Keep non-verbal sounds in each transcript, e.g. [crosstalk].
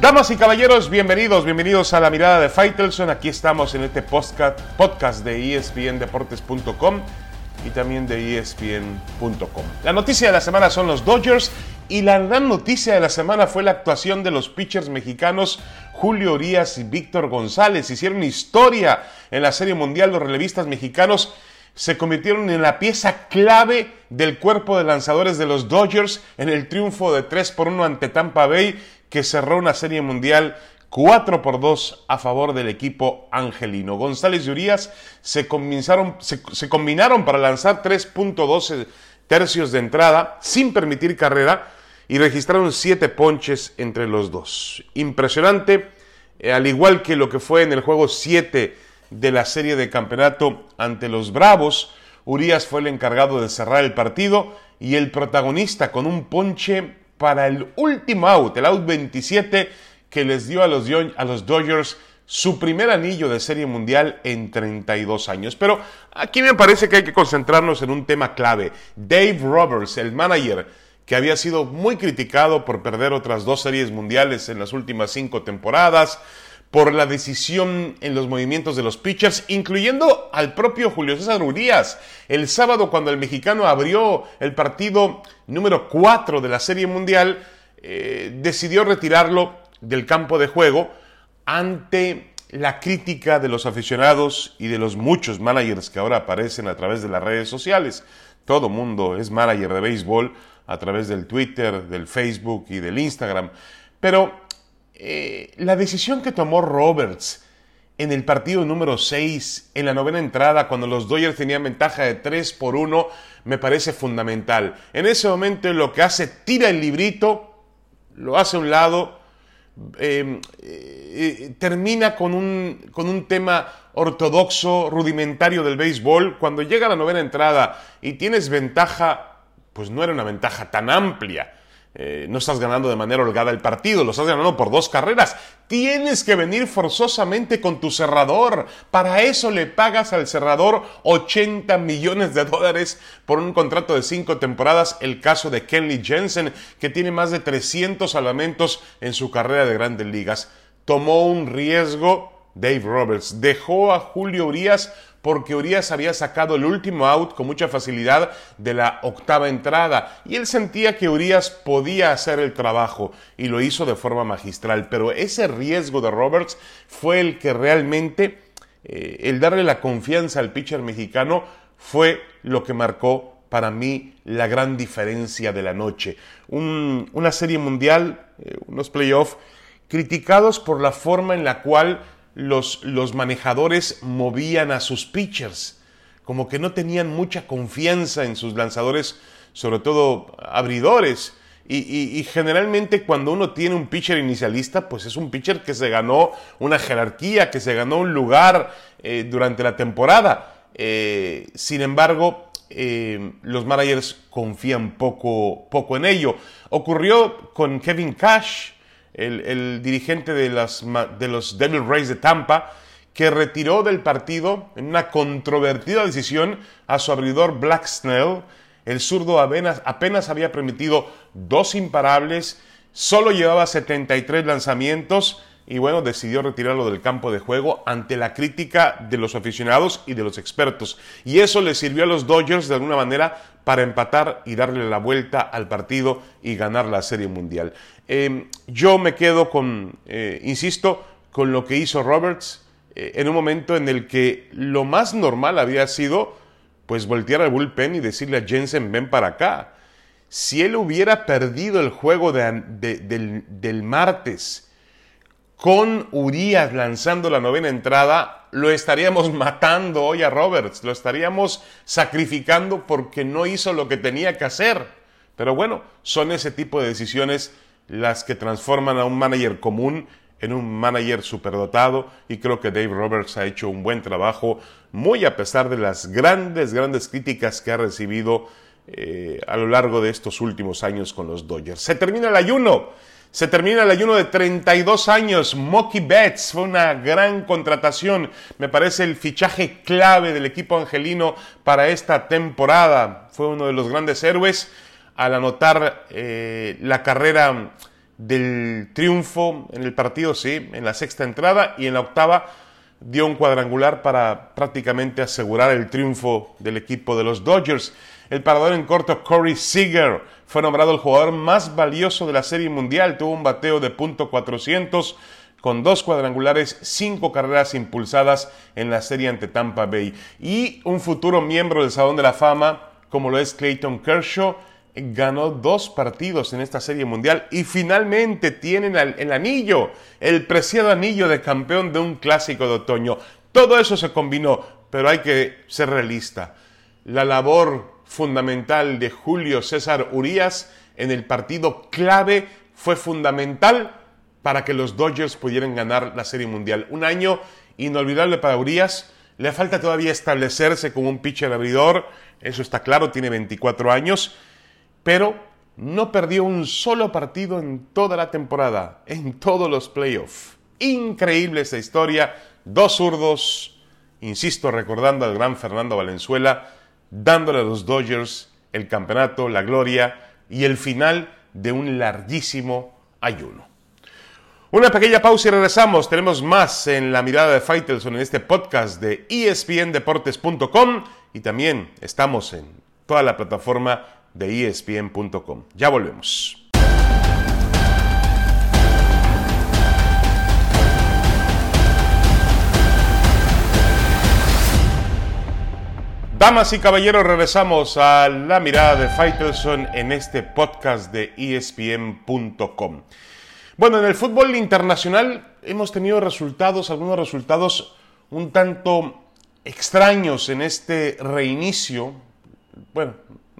Damas y caballeros, bienvenidos, bienvenidos a la mirada de Faitelson. Aquí estamos en este podcast, de espndeportes.com y también de espn.com. La noticia de la semana son los Dodgers y la gran noticia de la semana fue la actuación de los pitchers mexicanos Julio Urias y Víctor González. Hicieron historia en la Serie Mundial los relevistas mexicanos se convirtieron en la pieza clave del cuerpo de lanzadores de los Dodgers en el triunfo de 3 por 1 ante Tampa Bay que cerró una serie mundial 4 por 2 a favor del equipo angelino. González y Urias se combinaron, se, combinaron para lanzar 3.12 tercios de entrada sin permitir carrera y registraron 7 ponches entre los dos. Impresionante, eh, al igual que lo que fue en el juego 7 de la serie de campeonato ante los Bravos, Urias fue el encargado de cerrar el partido y el protagonista con un ponche para el último out, el out 27, que les dio a los, a los Dodgers su primer anillo de serie mundial en 32 años. Pero aquí me parece que hay que concentrarnos en un tema clave. Dave Roberts, el manager que había sido muy criticado por perder otras dos series mundiales en las últimas cinco temporadas, por la decisión en los movimientos de los pitchers, incluyendo al propio Julio César Urias. El sábado, cuando el mexicano abrió el partido número 4 de la Serie Mundial, eh, decidió retirarlo del campo de juego ante la crítica de los aficionados y de los muchos managers que ahora aparecen a través de las redes sociales. Todo mundo es manager de béisbol a través del Twitter, del Facebook y del Instagram. Pero eh, la decisión que tomó Roberts en el partido número 6, en la novena entrada, cuando los Dodgers tenían ventaja de 3 por 1, me parece fundamental. En ese momento lo que hace, tira el librito, lo hace a un lado, em, eh, termina con un, con un tema ortodoxo, rudimentario del béisbol. Cuando llega la novena entrada y tienes ventaja, pues no era una ventaja tan amplia eh, no estás ganando de manera holgada el partido, lo estás ganando por dos carreras. Tienes que venir forzosamente con tu cerrador. Para eso le pagas al cerrador 80 millones de dólares por un contrato de cinco temporadas. El caso de Kenley Jensen, que tiene más de 300 salvamentos en su carrera de grandes ligas. Tomó un riesgo Dave Roberts. Dejó a Julio Urias porque Urias había sacado el último out con mucha facilidad de la octava entrada y él sentía que Urias podía hacer el trabajo y lo hizo de forma magistral, pero ese riesgo de Roberts fue el que realmente, eh, el darle la confianza al pitcher mexicano fue lo que marcó para mí la gran diferencia de la noche. una serie mundial, eh, unos playoffs criticados por la forma en la cual los, los manejadores movían a sus pitchers, como que no tenían mucha confianza en sus lanzadores, sobre todo abridores. Y, generalmente cuando uno tiene un pitcher inicialista, pues es un pitcher que se ganó una jerarquía, que se ganó un lugar eh, durante la temporada. Eh, sin embargo, eh, los managers confían poco, poco en ello. Ocurrió con Kevin Cash, el, dirigente de, las, de los Devil Rays de Tampa, que retiró del partido en una controvertida decisión a su abridor Black Snell. El zurdo apenas, apenas había permitido dos imparables, solo llevaba 73 lanzamientos y bueno, decidió retirarlo del campo de juego ante la crítica de los aficionados y de los expertos. Y eso le sirvió a los Dodgers de alguna manera para empatar y darle la vuelta al partido y ganar la Serie Mundial. Em, yo me quedo con, eh, insisto, con lo que hizo Roberts eh, en un momento en el que lo más normal había sido pues voltear al bullpen y decirle a Jensen, ven para acá. Si él hubiera perdido el juego del, del martes, con Urias lanzando la novena entrada, lo estaríamos [laughs] matando hoy a Roberts, lo estaríamos sacrificando porque no hizo lo que tenía que hacer. Pero bueno, son ese tipo de decisiones las que transforman a un manager común en un manager superdotado y creo que Dave Roberts ha hecho un buen trabajo, muy a pesar de las grandes, grandes críticas que ha recibido eh, a lo largo de estos últimos años con los Dodgers. Se termina el ayuno. Se termina el ayuno de 32 años. Mocky Betts fue una gran contratación. Me parece el fichaje clave del equipo angelino para esta temporada. Fue uno de los grandes héroes al anotar eh, la carrera del triunfo en el partido, sí, en la sexta entrada y en la octava dio un cuadrangular para prácticamente asegurar el triunfo del equipo de los Dodgers. El parador en corto Corey Seager fue nombrado el jugador más valioso de la Serie Mundial, tuvo un bateo de punto .400 con dos cuadrangulares, cinco carreras impulsadas en la serie ante Tampa Bay. Y un futuro miembro del Salón de la Fama, como lo es Clayton Kershaw, ganó dos partidos en esta serie mundial y finalmente tienen el anillo, el preciado anillo de campeón de un clásico de otoño. Todo eso se combinó, pero hay que ser realista. La labor fundamental de Julio César Urias en el partido clave fue fundamental para que los Dodgers pudieran ganar la Serie Mundial. Un año inolvidable para Urias. Le falta todavía establecerse como un pitcher abridor, eso está claro, tiene 24 años, pero no perdió un solo partido en toda la temporada, en todos los playoffs. Increíble esa historia, dos zurdos, insisto, recordando al gran Fernando Valenzuela, dándole a los Dodgers el campeonato, la gloria y el final de un larguísimo ayuno. Una pequeña pausa y regresamos. Tenemos más en la mirada de Faitelson en este podcast de espndeportes.com y también estamos en toda la plataforma de espn.com. Ya volvemos. Damas y caballeros, regresamos a la mirada de Faitelson en este podcast de espn.com. Bueno, en el fútbol internacional hemos tenido resultados, algunos resultados un tanto extraños en este reinicio. Bueno,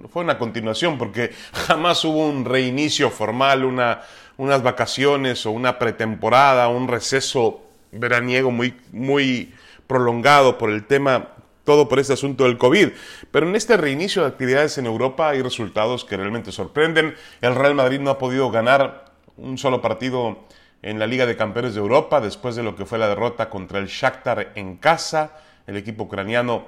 fue una continuación porque [laughs] jamás hubo un reinicio formal, una, unas vacaciones o una pretemporada, un receso veraniego muy, muy prolongado por el tema, todo por este asunto del COVID. Pero en este reinicio de actividades en Europa hay resultados que realmente sorprenden. El Real Madrid no ha podido ganar un solo partido en la Liga de Campeones de Europa después de lo que fue la derrota contra el Shakhtar en casa. El equipo ucraniano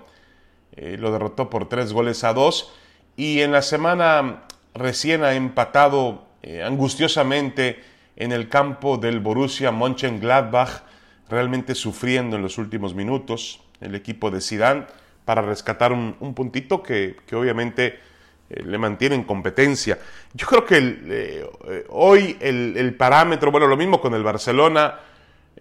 eh, lo derrotó por tres goles a dos y en la semana recién ha empatado eh, angustiosamente en el campo del Borussia Mönchengladbach, realmente sufriendo en los últimos minutos el equipo de Zidane para rescatar un, puntito que, que obviamente eh, le mantienen competencia. Yo creo que eh, hoy el, parámetro, bueno, lo mismo con el Barcelona,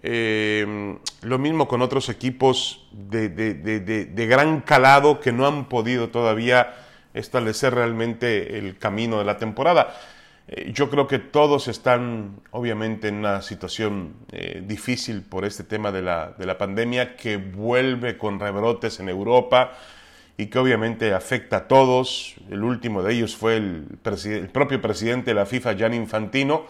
lo mismo con otros equipos de, gran calado que no han podido todavía establecer realmente el camino de la temporada. yo creo que todos están obviamente en una situación difícil por este tema de la, de la pandemia que vuelve con rebrotes en Europa y que obviamente afecta a todos. El último de ellos fue el, propio presidente de la FIFA, Gianni Infantino,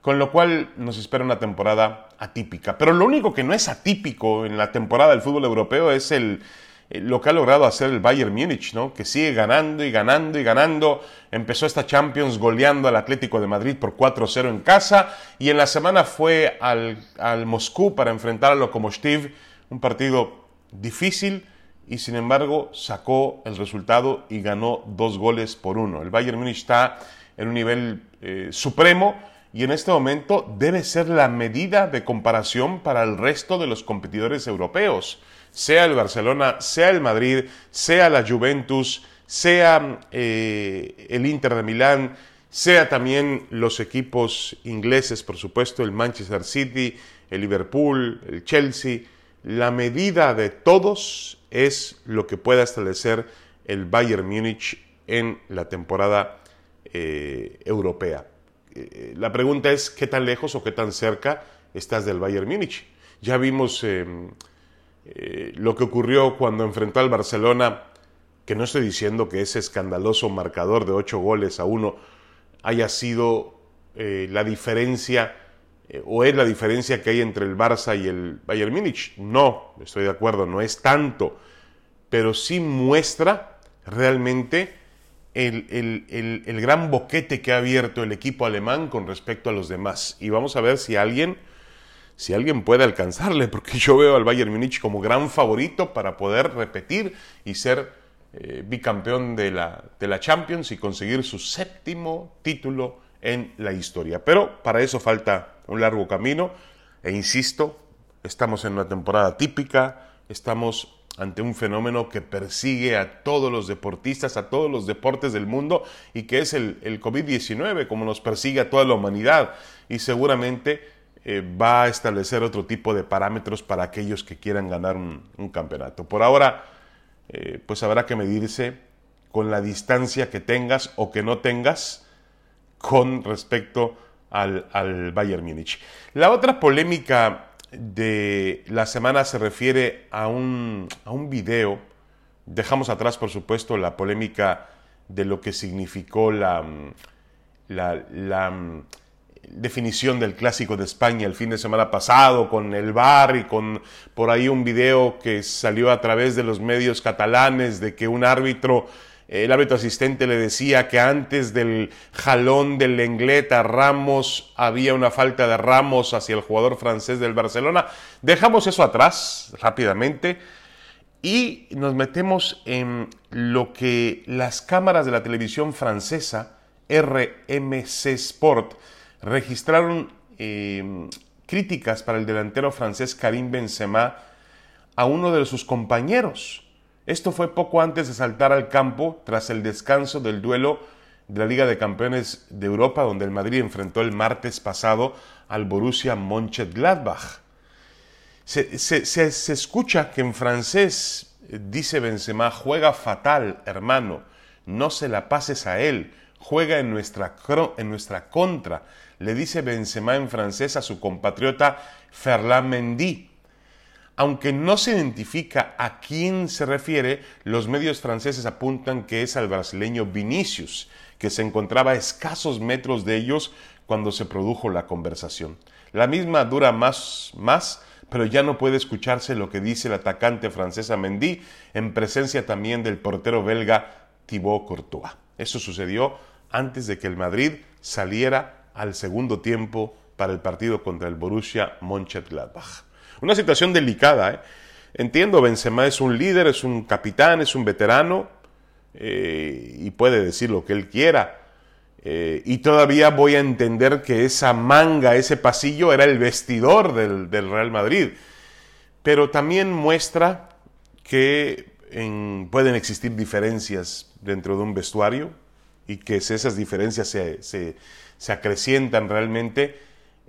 con lo cual nos espera una temporada atípica. Pero lo único que no es atípico en la temporada del fútbol europeo es el, lo que ha logrado hacer el Bayern Múnich, ¿no? que sigue ganando y ganando y ganando. Empezó esta Champions goleando al Atlético de Madrid por 4-0 en casa y en la semana fue al, al Moscú para enfrentar a Lokomotiv, un partido difícil, y sin embargo sacó el resultado y ganó dos goles por uno. El Bayern Múnich está en un nivel eh, supremo y en este momento debe ser la medida de comparación para el resto de los competidores europeos, sea el Barcelona, sea el Madrid, sea la Juventus, sea eh, el Inter de Milán, sea también los equipos ingleses, por supuesto, el Manchester City, el Liverpool, el Chelsea. La medida de todos es lo que pueda establecer el Bayern Múnich en la temporada eh, europea. Eh, la pregunta es qué tan lejos o qué tan cerca estás del Bayern Múnich. Ya vimos em, eh, lo que ocurrió cuando enfrentó al Barcelona, que no estoy diciendo que ese escandaloso marcador de ocho goles a uno haya sido la diferencia o es la diferencia que hay entre el Barça y el Bayern Múnich. No, estoy de acuerdo, no es tanto, pero sí muestra realmente el, gran boquete que ha abierto el equipo alemán con respecto a los demás. Y vamos a ver si alguien, si alguien puede alcanzarle, porque yo veo al Bayern Múnich como gran favorito para poder repetir y ser eh, bicampeón de la, de la Champions y conseguir su séptimo título en la historia. Pero para eso falta un largo camino e insisto, estamos en una temporada típica, estamos ante un fenómeno que persigue a todos los deportistas, a todos los deportes del mundo y que es el, COVID-19, como nos persigue a toda la humanidad y seguramente eh, va a establecer otro tipo de parámetros para aquellos que quieran ganar un, campeonato. Por ahora, eh, pues habrá que medirse con la distancia que tengas o que no tengas con respecto al, al Bayern Múnich. La otra polémica de la semana se refiere a un, a un video. Dejamos atrás, por supuesto, la polémica de lo que significó la, la, la definición del clásico de España el fin de semana pasado con el bar y con por ahí un video que salió a través de los medios catalanes de que un árbitro el árbitro asistente le decía que antes del jalón del Lenglet Ramos había una falta de Ramos hacia el jugador francés del Barcelona. Dejamos eso atrás rápidamente y nos metemos en lo que las cámaras de la televisión francesa, RMC Sport, registraron eh, críticas para el delantero francés Karim Benzema a uno de sus compañeros. Esto fue poco antes de saltar al campo tras el descanso del duelo de la Liga de Campeones de Europa, donde el Madrid enfrentó el martes pasado al Borussia Mönchengladbach. Se, se, escucha que en francés dice Benzema, juega fatal, hermano, no se la pases a él, juega en nuestra, en nuestra contra, le dice Benzema en francés a su compatriota Ferland Mendy. Aunque no se identifica a quién se refiere, los medios franceses apuntan que es al brasileño Vinicius, que se encontraba a escasos metros de ellos cuando se produjo la conversación. La misma dura más, más, pero ya no puede escucharse lo que dice el atacante francesa Mendy en presencia también del portero belga Thibaut Courtois. Eso sucedió antes de que el Madrid saliera al segundo tiempo para el partido contra el Borussia Mönchengladbach. Una situación delicada. ¿eh? Entiendo, Benzema es un líder, es un capitán, es un veterano eh, y puede decir lo que él quiera. Eh, y todavía voy a entender que esa manga, ese pasillo era el vestidor del, Real Madrid. Pero también muestra que pueden existir diferencias dentro de un vestuario y que esas diferencias se acrecientan realmente,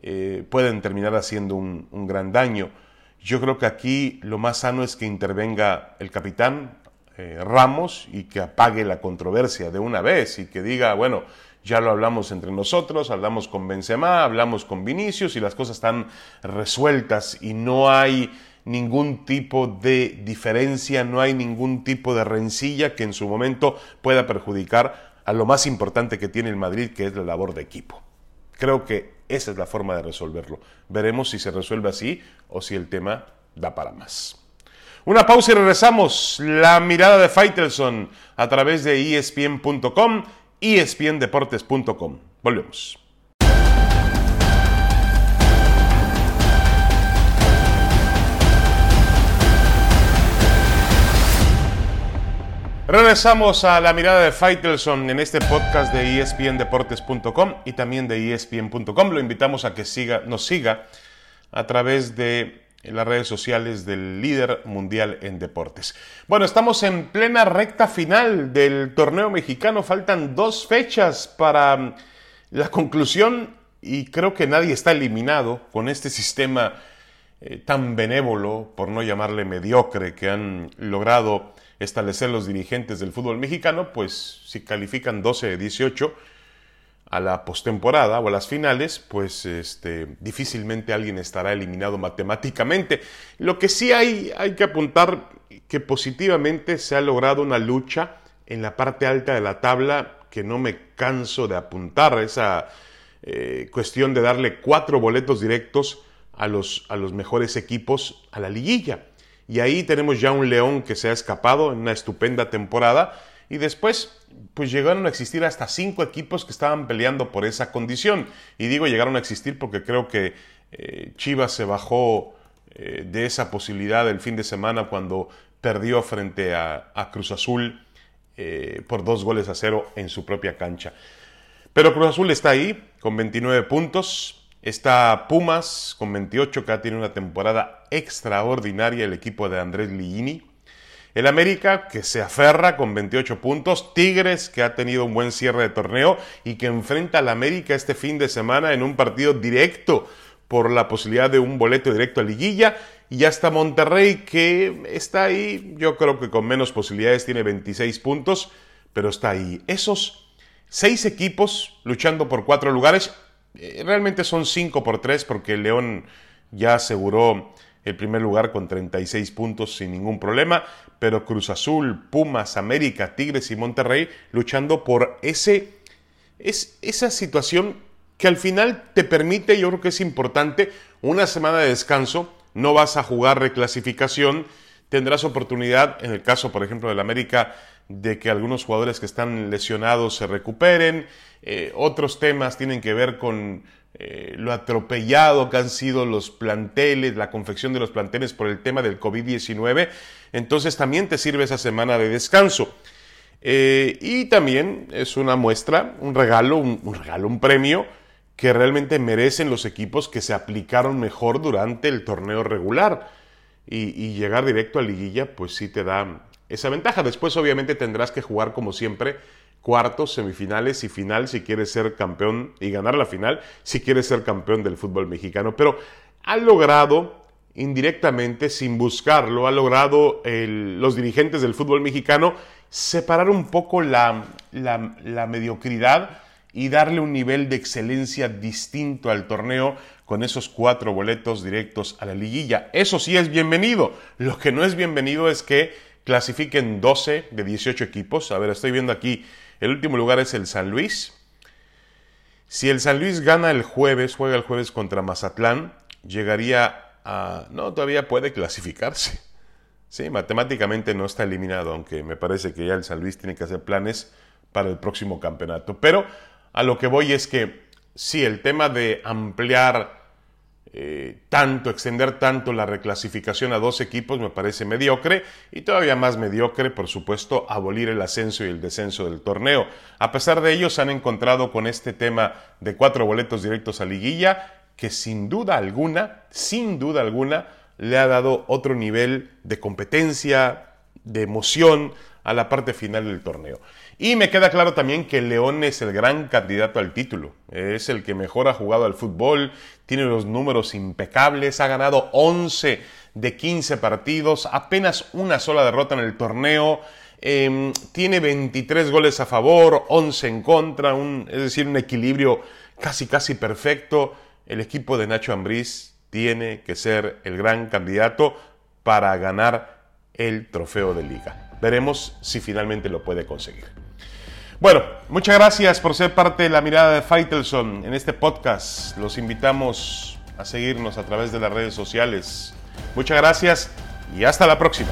eh, pueden terminar haciendo un, gran daño. Yo creo que aquí lo más sano es que intervenga el capitán eh, Ramos y que apague la controversia de una vez y que diga, bueno, ya lo hablamos entre nosotros, hablamos con Benzema, hablamos con Vinicius y las cosas están resueltas y no hay ningún tipo de diferencia, no hay ningún tipo de rencilla que en su momento pueda perjudicar a lo más importante que tiene el Madrid, que es la labor de equipo. Creo que esa es la forma de resolverlo. Veremos si se resuelve así o si el tema da para más. Una pausa y regresamos. La mirada de Faitelson a través de espn.com, espndeportes.com. Volvemos. Regresamos a la mirada de Faitelson en este podcast de espndeportes.com y también de espn.com. Lo invitamos a que nos siga a través de las redes sociales del líder mundial en deportes. Bueno, estamos en plena recta final del torneo mexicano. Faltan dos fechas para mm, la conclusión y creo que nadie está eliminado con este sistema eh, tan benévolo, por no llamarle mediocre, que han logrado establecer los dirigentes del fútbol mexicano, pues si califican 12 de 18 a la postemporada o a las finales, pues este, difícilmente alguien estará eliminado matemáticamente. Lo que sí hay, hay que apuntar que positivamente se ha logrado una lucha en la parte alta de la tabla que no me canso de apuntar, esa eh, cuestión de darle cuatro boletos directos a los, a los mejores equipos a la liguilla. Y ahí tenemos ya un León que se ha escapado en una estupenda temporada. Y después, pues llegaron a existir hasta cinco equipos que estaban peleando por esa condición. Y digo llegaron a existir porque creo que eh, Chivas se bajó eh, de esa posibilidad el fin de semana cuando perdió frente a, Cruz Azul eh, por dos goles a cero en su propia cancha. Pero Cruz Azul está ahí con 29 puntos. Está Pumas con 28, que tiene una temporada extraordinaria el equipo de Andrés Ligini. El América, que se aferra con 28 puntos. Tigres, que ha tenido un buen cierre de torneo y que enfrenta al América este fin de semana en un partido directo por la posibilidad de un boleto directo a liguilla. Y ya está Monterrey, que está ahí, yo creo que con menos posibilidades, tiene 26 puntos, pero está ahí. Esos seis equipos luchando por cuatro lugares, realmente son cinco por tres, porque el León ya aseguró el primer lugar con 36 puntos sin ningún problema, pero Cruz Azul, Pumas, América, Tigres y Monterrey luchando por ese, es, esa situación que al final te permite, yo creo que es importante, una semana de descanso, no vas a jugar reclasificación, tendrás oportunidad, en el caso, por ejemplo, del América, de que algunos jugadores que están lesionados se recuperen, eh, otros temas tienen que ver con eh, lo atropellado que han sido los planteles, la confección de los planteles por el tema del COVID-19, entonces también te sirve esa semana de descanso. Eh, y también es una muestra, un regalo, un regalo, un premio que realmente merecen los equipos que se aplicaron mejor durante el torneo regular. Y, llegar directo a liguilla, pues sí te da esa ventaja. Después obviamente tendrás que jugar como siempre cuartos, semifinales y final si quieres ser campeón y ganar la final si quieres ser campeón del fútbol mexicano. Pero ha logrado indirectamente, sin buscarlo, ha logrado los dirigentes del fútbol mexicano separar un poco la, la, la mediocridad y darle un nivel de excelencia distinto al torneo con esos cuatro boletos directos a la liguilla. Eso sí es bienvenido. Lo que no es bienvenido es que clasifiquen 12 de 18 equipos. A ver, estoy viendo aquí, el último lugar es el San Luis. Si el San Luis gana el jueves, juega el jueves contra Mazatlán, llegaría a... No, todavía puede clasificarse. Sí, matemáticamente no está eliminado, aunque me parece que ya el San Luis tiene que hacer planes para el próximo campeonato. Pero a lo que voy es que sí, el tema de ampliar eh, tanto, extender tanto la reclasificación a dos equipos me parece mediocre y todavía más mediocre, por supuesto, abolir el ascenso y el descenso del torneo. A pesar de ello, se han encontrado con este tema de cuatro boletos directos a liguilla que sin duda alguna, sin duda alguna, le ha dado otro nivel de competencia, de emoción a la parte final del torneo. Y me queda claro también que León es el gran candidato al título. Es el que mejor ha jugado al fútbol, tiene los números impecables, ha ganado 11 de 15 partidos, apenas una sola derrota en el torneo, em, tiene 23 goles a favor, 11 en contra, es decir, un equilibrio casi casi perfecto. El equipo de Nacho Ambriz tiene que ser el gran candidato para ganar el trofeo de liga. Veremos si finalmente lo puede conseguir. Bueno, muchas gracias por ser parte de la mirada de Faitelson en este podcast. Los invitamos a seguirnos a través de las redes sociales. Muchas gracias y hasta la próxima.